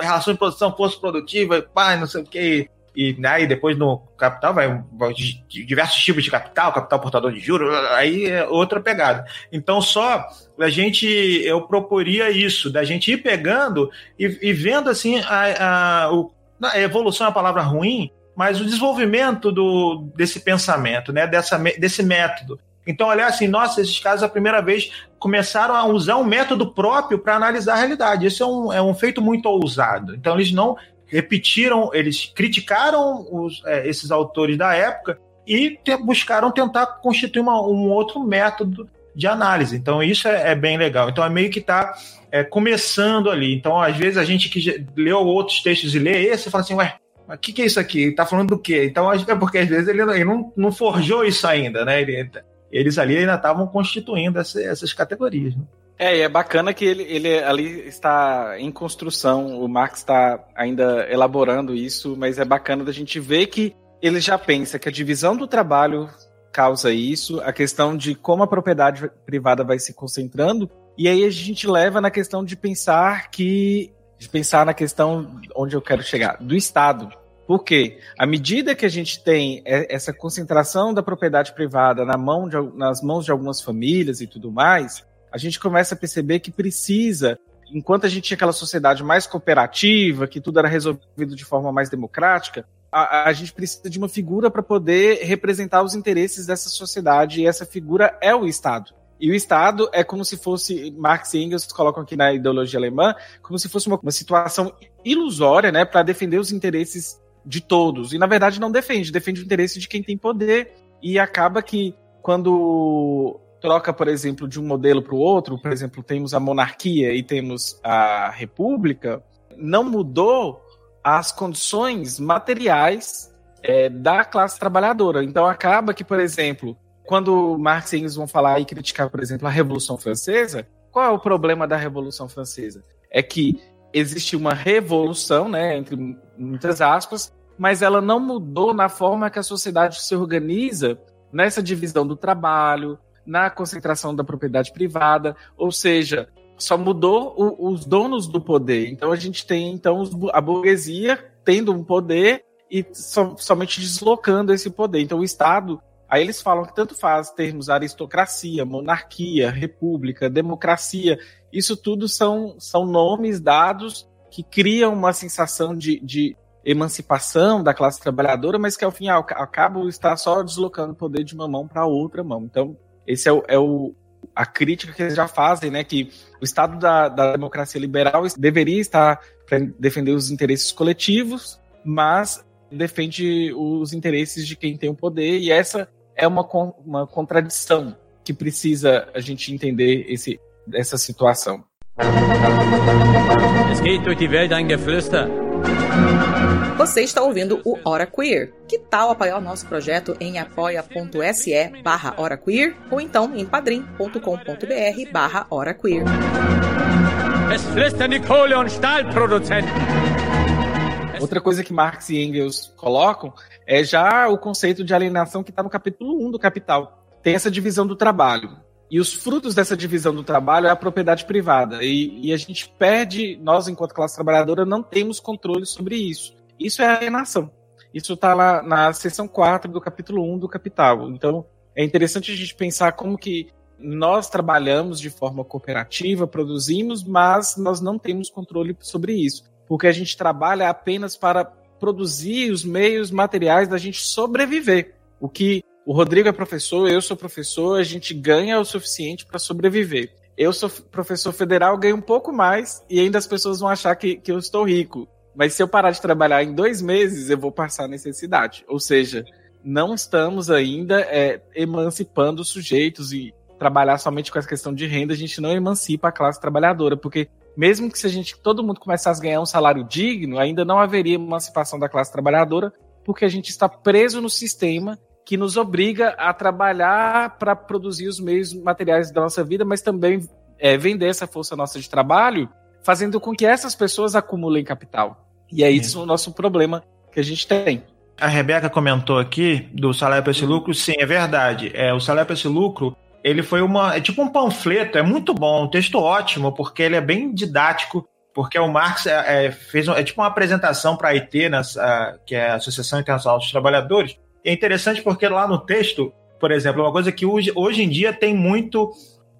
S8: Relação de produção, força produtiva, pai, não sei o que e, né, e depois no capital vai, vai diversos tipos de capital, capital portador de juros, aí é outra pegada. Então só a gente eu proporia isso, da gente ir pegando e, e vendo assim a, a, o, a evolução é uma palavra ruim, mas o desenvolvimento do, desse pensamento, né, dessa, desse método. Então, olhar assim, nossa, esses casos a primeira vez começaram a usar um método próprio para analisar a realidade. Isso é um, é um feito muito ousado. Então, eles não repetiram, eles criticaram os, é, esses autores da época e te, buscaram tentar constituir uma, um outro método de análise. Então, isso é, é bem legal. Então, é meio que está é, começando ali. Então, às vezes, a gente que leu outros textos e lê esse, fala assim, ué, o que, que é isso aqui? Ele tá falando do quê? Então, é porque às vezes ele, ele não, não forjou isso ainda, né? Ele, eles ali ainda estavam constituindo essa, essas categorias. Né?
S4: É, e é bacana que ele, ele ali está em construção, o Marx está ainda elaborando isso, mas é bacana da gente ver que ele já pensa que a divisão do trabalho causa isso, a questão de como a propriedade privada vai se concentrando, e aí a gente leva na questão de pensar que de pensar na questão onde eu quero chegar, do Estado. Porque à medida que a gente tem essa concentração da propriedade privada na mão de, nas mãos de algumas famílias e tudo mais, a gente começa a perceber que precisa, enquanto a gente tinha aquela sociedade mais cooperativa, que tudo era resolvido de forma mais democrática, a, a gente precisa de uma figura para poder representar os interesses dessa sociedade, e essa figura é o Estado. E o Estado é como se fosse, Marx e Engels colocam aqui na ideologia alemã, como se fosse uma, uma situação ilusória, né, para defender os interesses de todos. E na verdade não defende, defende o interesse de quem tem poder. E acaba que quando troca, por exemplo, de um modelo para o outro, por exemplo, temos a monarquia e temos a república, não mudou as condições materiais é, da classe trabalhadora. Então acaba que, por exemplo, quando Marx e Engels vão falar e criticar, por exemplo, a Revolução Francesa, qual é o problema da Revolução Francesa? É que existe uma revolução, né, entre muitas aspas, mas ela não mudou na forma que a sociedade se organiza nessa divisão do trabalho, na concentração da propriedade privada, ou seja, só mudou o, os donos do poder. Então a gente tem então a burguesia tendo um poder e so, somente deslocando esse poder. Então o Estado, aí eles falam que tanto faz termos aristocracia, monarquia, república, democracia, isso tudo são, são nomes dados que criam uma sensação de, de emancipação da classe trabalhadora, mas que ao fim e ao cabo está só deslocando o poder de uma mão para outra mão. Então esse é o, é o, a crítica que eles já fazem, né? Que o Estado da, da democracia liberal deveria estar para defender os interesses coletivos, mas defende os interesses de quem tem o poder, e essa é uma, uma contradição que precisa a gente entender esse, essa situação. Es geht durch die Welt ein Geflüster.
S3: Você está ouvindo o Hora Queer. Que tal apoiar o nosso projeto em apoia.se barra Hora Queer ou então em padrim.com.br barra Hora Queer.
S4: Outra coisa que Marx e Engels colocam é já o conceito de alienação que está no capítulo 1 do Capital. Tem essa divisão do trabalho. E os frutos dessa divisão do trabalho é a propriedade privada. E, e a gente perde, nós, enquanto classe trabalhadora, não temos controle sobre isso. Isso é alienação. Isso está lá na seção 4 do capítulo 1 do Capital. Então, é interessante a gente pensar como que nós trabalhamos de forma cooperativa, produzimos, mas nós não temos controle sobre isso, porque a gente trabalha apenas para produzir os meios materiais da gente sobreviver. O que o Rodrigo é professor, eu sou professor, a gente ganha o suficiente para sobreviver. Eu sou professor federal, ganho um pouco mais e ainda as pessoas vão achar que, que eu estou rico. Mas se eu parar de trabalhar em dois meses, eu vou passar necessidade. Ou seja, não estamos ainda é, emancipando sujeitos e trabalhar somente com essa questão de renda, a gente não emancipa a classe trabalhadora, porque mesmo que se a gente todo mundo começasse a ganhar um salário digno, ainda não haveria emancipação da classe trabalhadora, porque a gente está preso no sistema que nos obriga a trabalhar para produzir os meios materiais da nossa vida, mas também é, vender essa força nossa de trabalho, fazendo com que essas pessoas acumulem capital. E é isso é. o nosso problema que a gente tem.
S8: A Rebeca comentou aqui do salário para esse lucro, sim, é verdade. É, o salário para esse lucro ele foi uma. É tipo um panfleto, é muito bom, um texto ótimo, porque ele é bem didático, porque o Marx é, é fez um, é tipo uma apresentação para a IT, nessa, que é a Associação Internacional dos Trabalhadores. E é interessante porque lá no texto, por exemplo, uma coisa que hoje, hoje em dia tem muito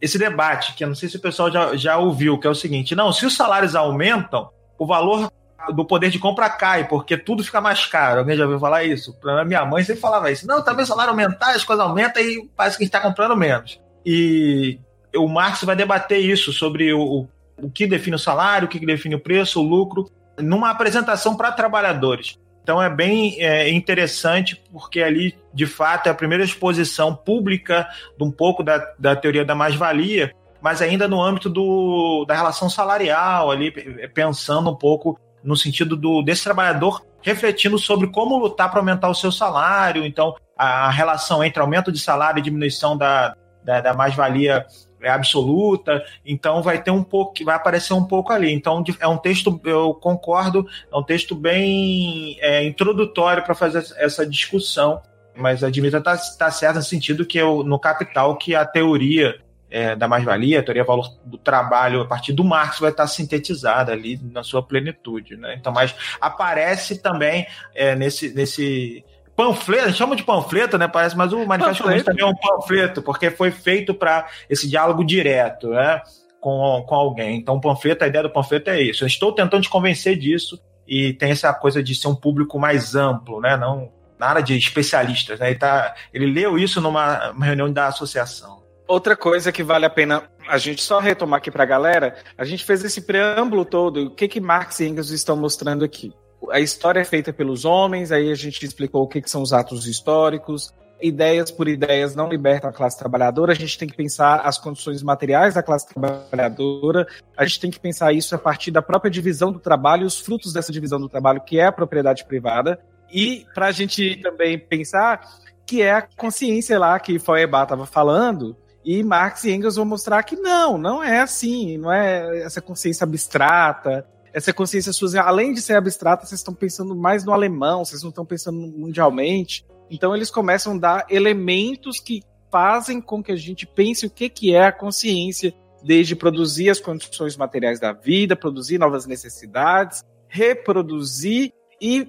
S8: esse debate, que eu não sei se o pessoal já, já ouviu, que é o seguinte: não, se os salários aumentam, o valor do poder de compra cai, porque tudo fica mais caro. Alguém já ouviu falar isso? Minha mãe sempre falava isso. Não, talvez o salário aumentar, as coisas aumentam e parece que a gente está comprando menos. E o Marx vai debater isso sobre o, o que define o salário, o que define o preço, o lucro, numa apresentação para trabalhadores. Então é bem é, interessante, porque ali, de fato, é a primeira exposição pública de um pouco da, da teoria da mais-valia, mas ainda no âmbito do, da relação salarial, ali, pensando um pouco no sentido do desse trabalhador refletindo sobre como lutar para aumentar o seu salário, então a relação entre aumento de salário e diminuição da, da, da mais-valia é absoluta, então vai ter um pouco, vai aparecer um pouco ali. Então é um texto, eu concordo, é um texto bem é, introdutório para fazer essa discussão, mas a Dimitra está tá certa no sentido que eu, no Capital que a teoria é, da mais-valia, a teoria valor do trabalho a partir do Marx vai estar sintetizada ali na sua plenitude, né? Então, mas aparece também é, nesse, nesse panfleto, chama de panfleto, né? Parece, mas o Manifesto Comunista também é um panfleto, porque foi feito para esse diálogo direto, né? Com, com alguém. Então, o panfleto, a ideia do panfleto é isso. Eu estou tentando te convencer disso e tem essa coisa de ser um público mais amplo, né? Não nada de especialistas, né? Ele, tá, ele leu isso numa reunião da associação.
S4: Outra coisa que vale a pena a gente só retomar aqui para a galera, a gente fez esse preâmbulo todo, o que que Marx e Engels estão mostrando aqui. A história é feita pelos homens, aí a gente explicou o que, que são os atos históricos, ideias por ideias não libertam a classe trabalhadora, a gente tem que pensar as condições materiais da classe trabalhadora, a gente tem que pensar isso a partir da própria divisão do trabalho e os frutos dessa divisão do trabalho, que é a propriedade privada, e para a gente também pensar que é a consciência lá que Feuerbach estava falando, e Marx e Engels vão mostrar que não, não é assim, não é essa consciência abstrata, essa consciência sua, além de ser abstrata, vocês estão pensando mais no alemão, vocês não estão pensando mundialmente. Então eles começam a dar elementos que fazem com que a gente pense o que, que é a consciência, desde produzir as condições materiais da vida, produzir novas necessidades, reproduzir e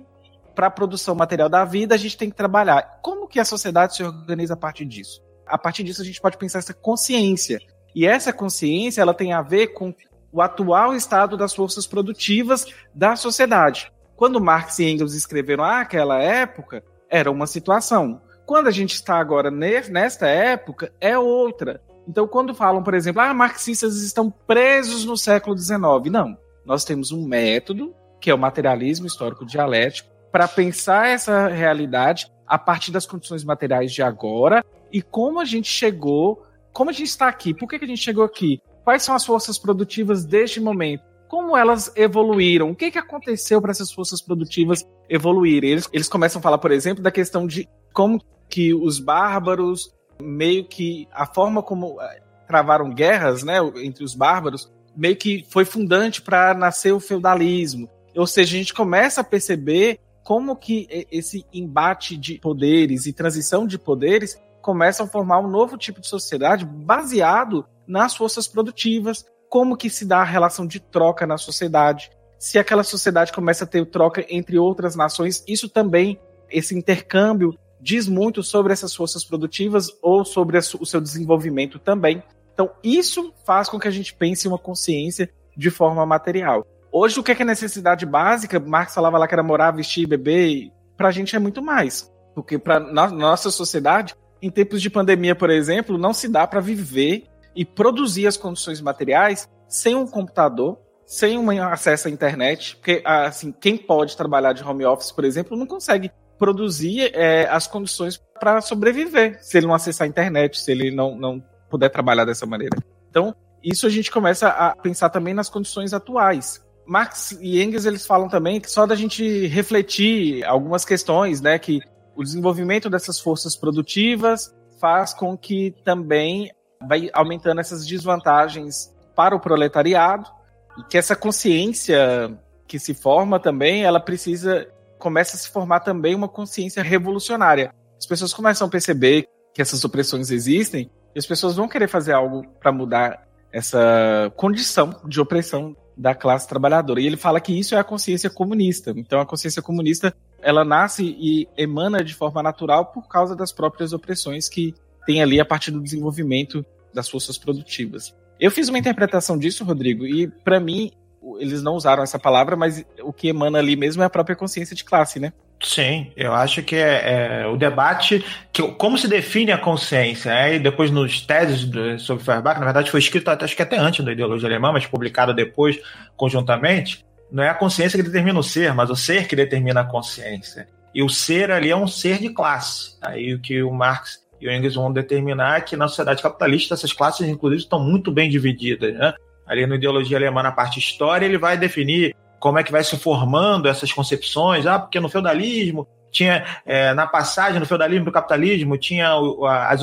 S4: para a produção material da vida a gente tem que trabalhar. Como que a sociedade se organiza a partir disso? a partir disso a gente pode pensar essa consciência. E essa consciência ela tem a ver com o atual estado das forças produtivas da sociedade. Quando Marx e Engels escreveram aquela época, era uma situação. Quando a gente está agora nesta época, é outra. Então, quando falam, por exemplo, ah, marxistas estão presos no século XIX, não. Nós temos um método, que é o materialismo histórico dialético, para pensar essa realidade a partir das condições materiais de agora e como a gente chegou, como a gente está aqui, por que, que a gente chegou aqui, quais são as forças produtivas deste momento, como elas evoluíram? O que, que aconteceu para essas forças produtivas evoluírem? Eles, eles começam a falar, por exemplo, da questão de como que os bárbaros, meio que a forma como eh, travaram guerras né, entre os bárbaros, meio que foi fundante para nascer o feudalismo. Ou seja, a gente começa a perceber como que esse embate de poderes e transição de poderes começam a formar um novo tipo de sociedade baseado nas forças produtivas, como que se dá a relação de troca na sociedade. Se aquela sociedade começa a ter troca entre outras nações, isso também, esse intercâmbio, diz muito sobre essas forças produtivas ou sobre o seu desenvolvimento também. Então, isso faz com que a gente pense uma consciência de forma material. Hoje, o que é necessidade básica? Marx falava lá que era morar, vestir, beber. Para a gente é muito mais. Porque para na nossa sociedade, em tempos de pandemia, por exemplo, não se dá para viver e produzir as condições materiais sem um computador, sem um acesso à internet. Porque, assim, quem pode trabalhar de home office, por exemplo, não consegue produzir é, as condições para sobreviver se ele não acessar a internet, se ele não, não puder trabalhar dessa maneira. Então, isso a gente começa a pensar também nas condições atuais. Marx e Engels eles falam também que só da gente refletir algumas questões, né, que o desenvolvimento dessas forças produtivas faz com que também vai aumentando essas desvantagens para o proletariado e que essa consciência que se forma também, ela precisa começa a se formar também uma consciência revolucionária. As pessoas começam a perceber que essas opressões existem e as pessoas vão querer fazer algo para mudar essa condição de opressão da classe trabalhadora. E ele fala que isso é a consciência comunista. Então a consciência comunista, ela nasce e emana de forma natural por causa das próprias opressões que tem ali a partir do desenvolvimento das forças produtivas. Eu fiz uma interpretação disso, Rodrigo, e para mim eles não usaram essa palavra, mas o que emana ali mesmo é a própria consciência de classe, né?
S8: Sim, eu acho que é, é, o debate, que, como se define a consciência, né? e depois nos teses do, sobre Feuerbach, na verdade foi escrito acho que até antes da ideologia alemã, mas publicado depois conjuntamente, não é a consciência que determina o ser, mas o ser que determina a consciência. E o ser ali é um ser de classe. Aí o que o Marx e o Engels vão determinar que na sociedade capitalista essas classes, inclusive, estão muito bem divididas. Né? Ali na ideologia alemã, na parte história, ele vai definir como é que vai se formando essas concepções. Ah, porque no feudalismo tinha, é, na passagem do feudalismo para o capitalismo, tinha as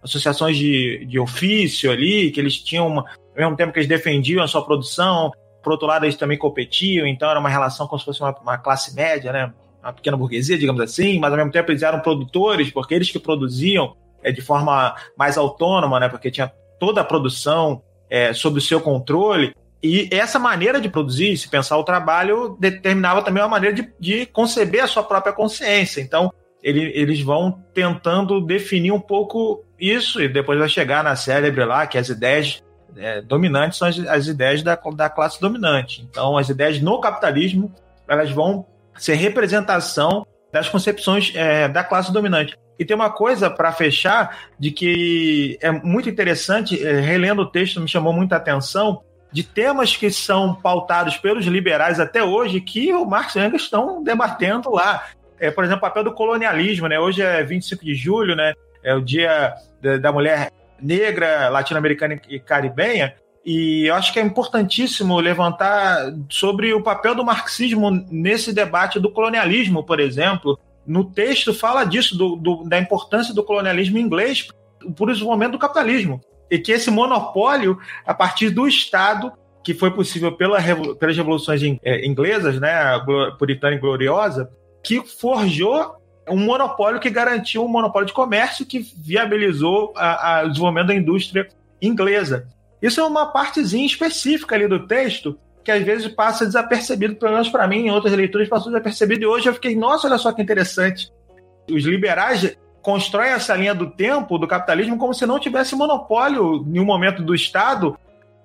S8: associações de, de ofício ali, que eles tinham, uma, ao mesmo tempo que eles defendiam a sua produção, por outro lado, eles também competiam, então era uma relação como se fosse uma, uma classe média, né? Uma pequena burguesia, digamos assim, mas ao mesmo tempo eles eram produtores, porque eles que produziam é, de forma mais autônoma, né? Porque tinha toda a produção é, sob o seu controle. E essa maneira de produzir, se pensar o trabalho, determinava também uma maneira de, de conceber a sua própria consciência. Então, ele, eles vão tentando definir um pouco isso, e depois vai chegar na célebre lá, que as ideias é, dominantes são as, as ideias da, da classe dominante. Então, as ideias no capitalismo, elas vão ser representação das concepções é, da classe dominante. E tem uma coisa para fechar de que é muito interessante, é, relendo o texto me chamou muita atenção, de temas que são pautados pelos liberais até hoje, que o Marx e Engels estão debatendo lá. É, por exemplo, o papel do colonialismo, né? Hoje é 25 de julho, né? É o dia da mulher negra, latino-americana e caribenha. E eu acho que é importantíssimo levantar sobre o papel do marxismo nesse debate do colonialismo, por exemplo. No texto fala disso, do, do, da importância do colonialismo inglês por desenvolvimento do capitalismo e que esse monopólio, a partir do Estado, que foi possível pela, pelas revoluções é, inglesas, né, a puritana e gloriosa, que forjou um monopólio que garantiu um monopólio de comércio que viabilizou o desenvolvimento da indústria inglesa. Isso é uma partezinha específica ali do texto que às vezes passa desapercebido, pelo menos para mim, em outras leituras passou desapercebido, e hoje eu fiquei, nossa, olha só que interessante. Os liberais constrói essa linha do tempo do capitalismo como se não tivesse monopólio em um momento do Estado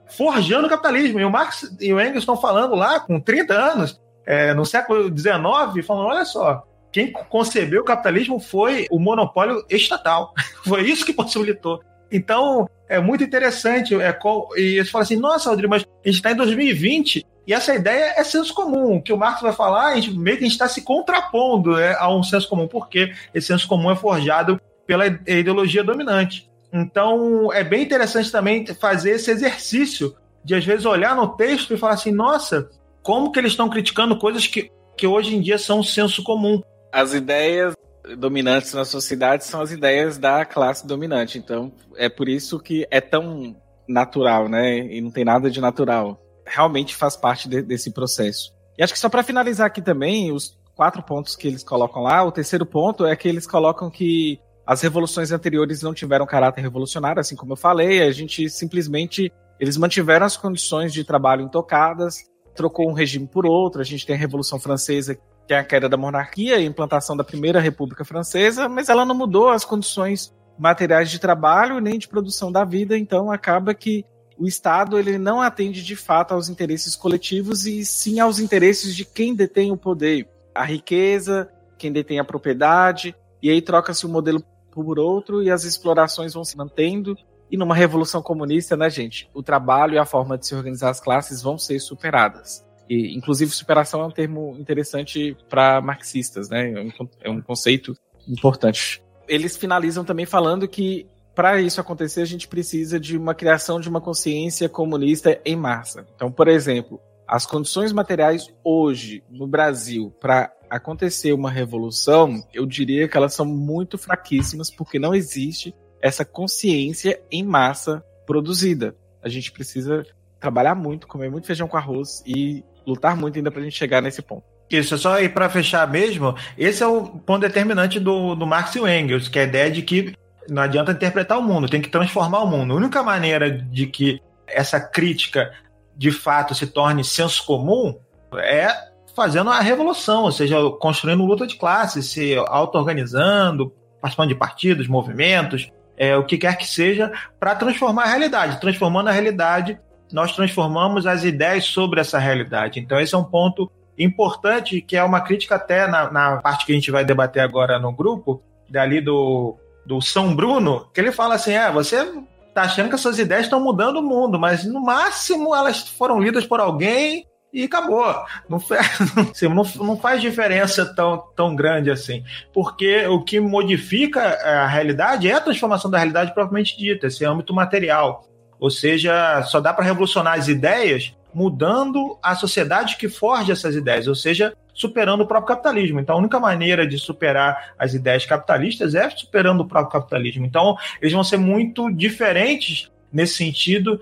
S8: forjando o capitalismo. E o Marx e o Engels estão falando lá, com 30 anos, é, no século XIX, falando: olha só, quem concebeu o capitalismo foi o monopólio estatal. foi isso que possibilitou. Então, é muito interessante. É, e eles falam assim: nossa, Rodrigo, mas a gente está em 2020 e essa ideia é senso comum. O que o Marx vai falar, a gente, meio que a gente está se contrapondo né, a um senso comum, porque esse senso comum é forjado pela ideologia dominante. Então, é bem interessante também fazer esse exercício de às vezes olhar no texto e falar assim, nossa, como que eles estão criticando coisas que, que hoje em dia são senso comum.
S4: As ideias dominantes na sociedade são as ideias da classe dominante. Então, é por isso que é tão natural, né? E não tem nada de natural. Realmente faz parte de, desse processo. E acho que só para finalizar aqui também, os quatro pontos que eles colocam lá, o terceiro ponto é que eles colocam que as revoluções anteriores não tiveram caráter revolucionário, assim como eu falei, a gente simplesmente eles mantiveram as condições de trabalho intocadas, trocou um regime por outro. A gente tem a Revolução Francesa, é a queda da monarquia e a implantação da Primeira República Francesa, mas ela não mudou as condições materiais de trabalho nem de produção da vida, então acaba que o Estado ele não atende de fato aos interesses coletivos e sim aos interesses de quem detém o poder, a riqueza, quem detém a propriedade, e aí troca-se um modelo por outro e as explorações vão se mantendo. E numa revolução comunista, né, gente, o trabalho e a forma de se organizar as classes vão ser superadas. E, inclusive, superação é um termo interessante para marxistas, né? É um, é um conceito importante. Eles finalizam também falando que para isso acontecer, a gente precisa de uma criação de uma consciência comunista em massa. Então, por exemplo, as condições materiais hoje no Brasil para acontecer uma revolução, eu diria que elas são muito fraquíssimas porque não existe essa consciência em massa produzida. A gente precisa trabalhar muito, comer muito feijão com arroz e lutar muito ainda para a gente chegar nesse ponto.
S8: Isso, só aí para fechar mesmo, esse é o ponto determinante do, do Marx e o Engels, que é a ideia de que não adianta interpretar o mundo, tem que transformar o mundo. A única maneira de que essa crítica de fato se torne senso comum é fazendo a revolução, ou seja, construindo luta de classes, se auto-organizando, participando de partidos, movimentos, é, o que quer que seja, para transformar a realidade. Transformando a realidade, nós transformamos as ideias sobre essa realidade. Então, esse é um ponto importante, que é uma crítica até na, na parte que a gente vai debater agora no grupo, dali do, do São Bruno, que ele fala assim: é, você tá achando que essas ideias estão mudando o mundo, mas no máximo elas foram lidas por alguém e acabou. Não, não, não faz diferença tão, tão grande assim. Porque o que modifica a realidade é a transformação da realidade propriamente dita, esse âmbito material. Ou seja, só dá para revolucionar as ideias mudando a sociedade que forja essas ideias, ou seja, superando o próprio capitalismo. Então, a única maneira de superar as ideias capitalistas é superando o próprio capitalismo. Então, eles vão ser muito diferentes nesse sentido,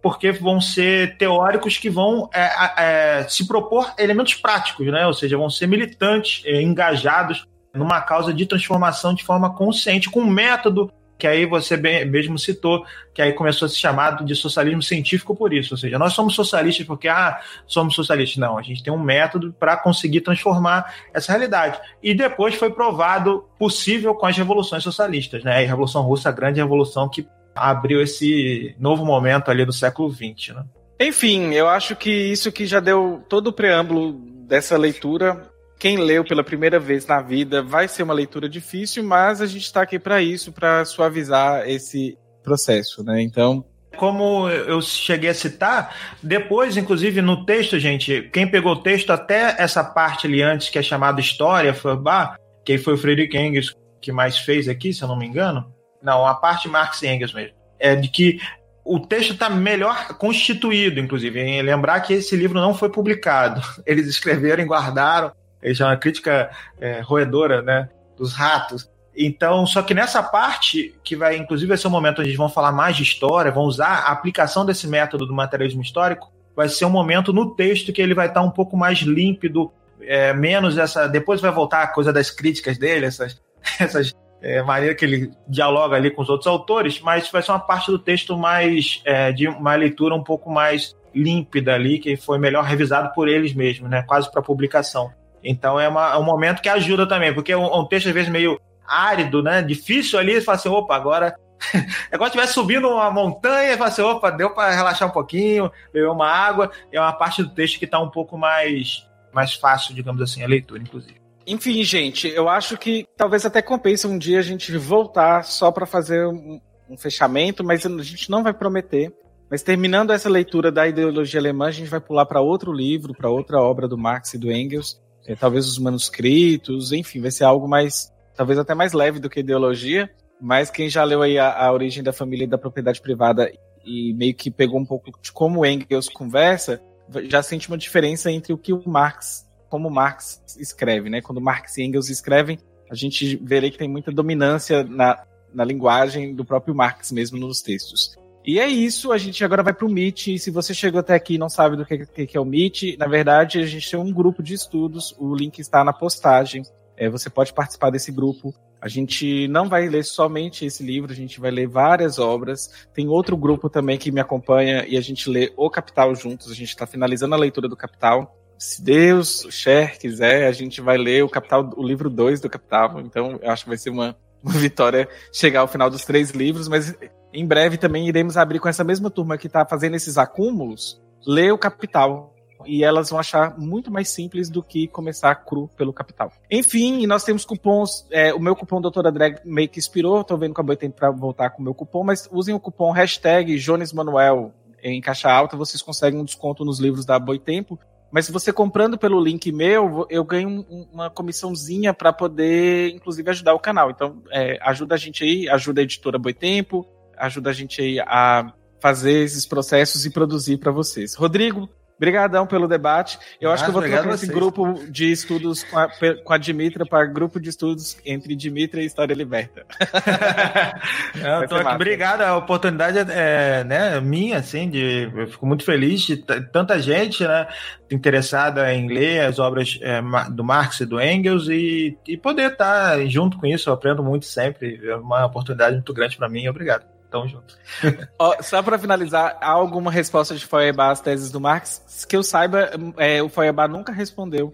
S8: porque vão ser teóricos que vão é, é, se propor elementos práticos, né? ou seja, vão ser militantes, é, engajados numa causa de transformação de forma consciente, com um método que aí você mesmo citou, que aí começou a se chamar de socialismo científico por isso. Ou seja, nós somos socialistas porque, ah, somos socialistas. Não, a gente tem um método para conseguir transformar essa realidade. E depois foi provado possível com as revoluções socialistas, né? A Revolução Russa, a grande revolução que abriu esse novo momento ali do século XX, né?
S4: Enfim, eu acho que isso que já deu todo o preâmbulo dessa leitura quem leu pela primeira vez na vida vai ser uma leitura difícil, mas a gente está aqui para isso, para suavizar esse processo, né? Então,
S8: como eu cheguei a citar, depois, inclusive, no texto, gente, quem pegou o texto até essa parte ali antes, que é chamada História, foi, bah, que foi o Friedrich Engels que mais fez aqui, se eu não me engano. Não, a parte Marx e Engels mesmo. É de que o texto está melhor constituído, inclusive. Em lembrar que esse livro não foi publicado. Eles escreveram e guardaram ele uma crítica é, roedora, né? Dos ratos. Então, só que nessa parte, que vai, inclusive, vai ser um momento onde eles vão falar mais de história, vão usar a aplicação desse método do materialismo histórico, vai ser um momento no texto que ele vai estar um pouco mais límpido, é, menos essa. Depois vai voltar a coisa das críticas dele, essas, essas é, maneira que ele dialoga ali com os outros autores, mas vai ser uma parte do texto mais é, de uma leitura um pouco mais límpida ali, que foi melhor revisado por eles mesmos, né? Quase para publicação. Então é, uma, é, um momento que ajuda também, porque é um, um, texto às vezes meio árido, né? Difícil ali, você fala assim, opa, agora. é igual se estivesse subindo uma montanha e fala assim, opa, deu para relaxar um pouquinho, beber uma água. É uma parte do texto que está um pouco mais, mais fácil, digamos assim, a leitura, inclusive.
S4: Enfim, gente, eu acho que talvez até compense um dia a gente voltar só para fazer um, um fechamento, mas a gente não vai prometer. Mas terminando essa leitura da ideologia alemã, a gente vai pular para outro livro, para outra obra do Marx e do Engels, é, talvez os manuscritos, enfim, vai ser algo mais, talvez até mais leve do que ideologia, mas quem já leu aí a, a origem da família e da propriedade privada e meio que pegou um pouco de como Engels conversa, já sente uma diferença entre o que o Marx, como Marx escreve, né? Quando Marx e Engels escrevem, a gente vê que tem muita dominância na, na linguagem do próprio Marx mesmo nos textos. E é isso, a gente agora vai para o Meet. Se você chegou até aqui e não sabe do que, que, é o Meet, na verdade a gente tem um grupo de estudos, o link está na postagem. É, você pode participar desse grupo. A gente não vai ler somente esse livro, a gente vai ler várias obras. Tem outro grupo também que me acompanha e a gente lê O Capital juntos. A gente está finalizando a leitura do Capital. Se Deus, o Cher quiser, a gente vai ler o Capital, o livro 2 do Capital. Então, eu acho que vai ser uma, uma vitória chegar ao final dos três livros, mas em breve também iremos abrir com essa mesma turma que está fazendo esses acúmulos, ler o Capital e elas vão achar muito mais simples do que começar cru pelo capital. Enfim, nós temos cupons. É, o meu cupom Doutora Drag meio que expirou, tô vendo que a tempo para voltar com o meu cupom, mas usem o cupom hashtag Jones Manuel em caixa alta, vocês conseguem um desconto nos livros da Boitempo. Mas se você comprando pelo link meu, eu ganho uma comissãozinha para poder, inclusive, ajudar o canal. Então, é, ajuda a gente aí, ajuda a editora Boitempo, ajuda a gente a fazer esses processos e produzir para vocês. Rodrigo, Obrigadão pelo debate. Eu acho que eu vou trocar esse grupo de estudos com a, com a Dimitra para grupo de estudos entre Dimitra e História Liberta.
S8: eu tô aqui, obrigado. A oportunidade é, é né, minha, assim, de, eu fico muito feliz de tanta gente né, interessada em ler as obras é, do Marx e do Engels e, e poder estar junto com isso. Eu aprendo muito sempre. É uma oportunidade muito grande para mim. Obrigado. Tamo junto.
S4: Ó, só para finalizar, há alguma resposta de Feuerbach às teses do Marx? Que eu saiba, é, o Feuerbach nunca respondeu.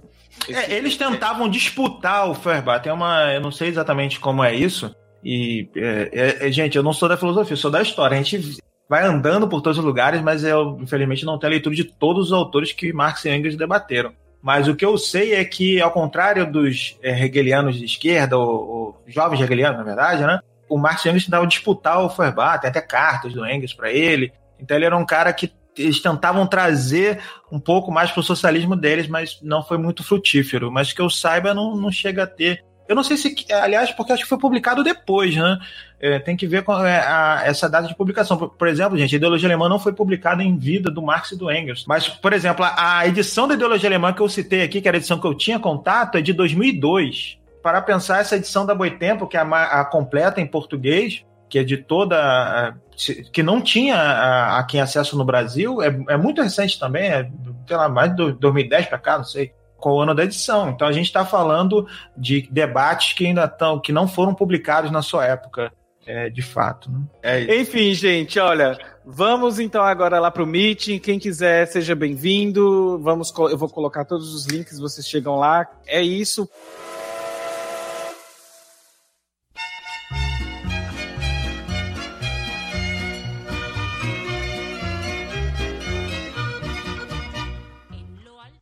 S8: É, eles tentavam disputar o Feuerbach. Tem uma, eu não sei exatamente como é isso. E é, é, é, gente, eu não sou da filosofia, eu sou da história. A gente vai andando por todos os lugares, mas eu infelizmente não tenho a leitura de todos os autores que Marx e Engels debateram. Mas o que eu sei é que, ao contrário dos é, hegelianos de esquerda, ou, ou jovens hegelianos, na verdade, né? O Marx Engels tentava disputar o Feuerbach, tem até cartas do Engels para ele. Então ele era um cara que eles tentavam trazer um pouco mais para o socialismo deles, mas não foi muito frutífero. Mas que eu saiba, não, não chega a ter. Eu não sei se, aliás, porque acho que foi publicado depois, né? É, tem que ver com a, é, a, essa data de publicação. Por, por, exemplo, gente, a ideologia alemã não foi publicada em vida do Marx e do Engels. Mas, por exemplo, a, a edição da ideologia alemã que eu citei aqui, que era a edição que eu tinha contato, é de 2002 para pensar essa edição da Boitempo, que é a, a completa em português, que é de toda. que não tinha a, a quem acesso no Brasil, é, é muito recente também, é, sei lá, mais de 2010 para cá, não sei qual o ano da edição. Então a gente está falando de debates que ainda estão, que não foram publicados na sua época, é, de fato. Né?
S4: É Enfim, gente, olha, vamos então agora lá para o meeting. Quem quiser, seja bem-vindo. Vamos, eu vou colocar todos os links, vocês chegam lá. É isso.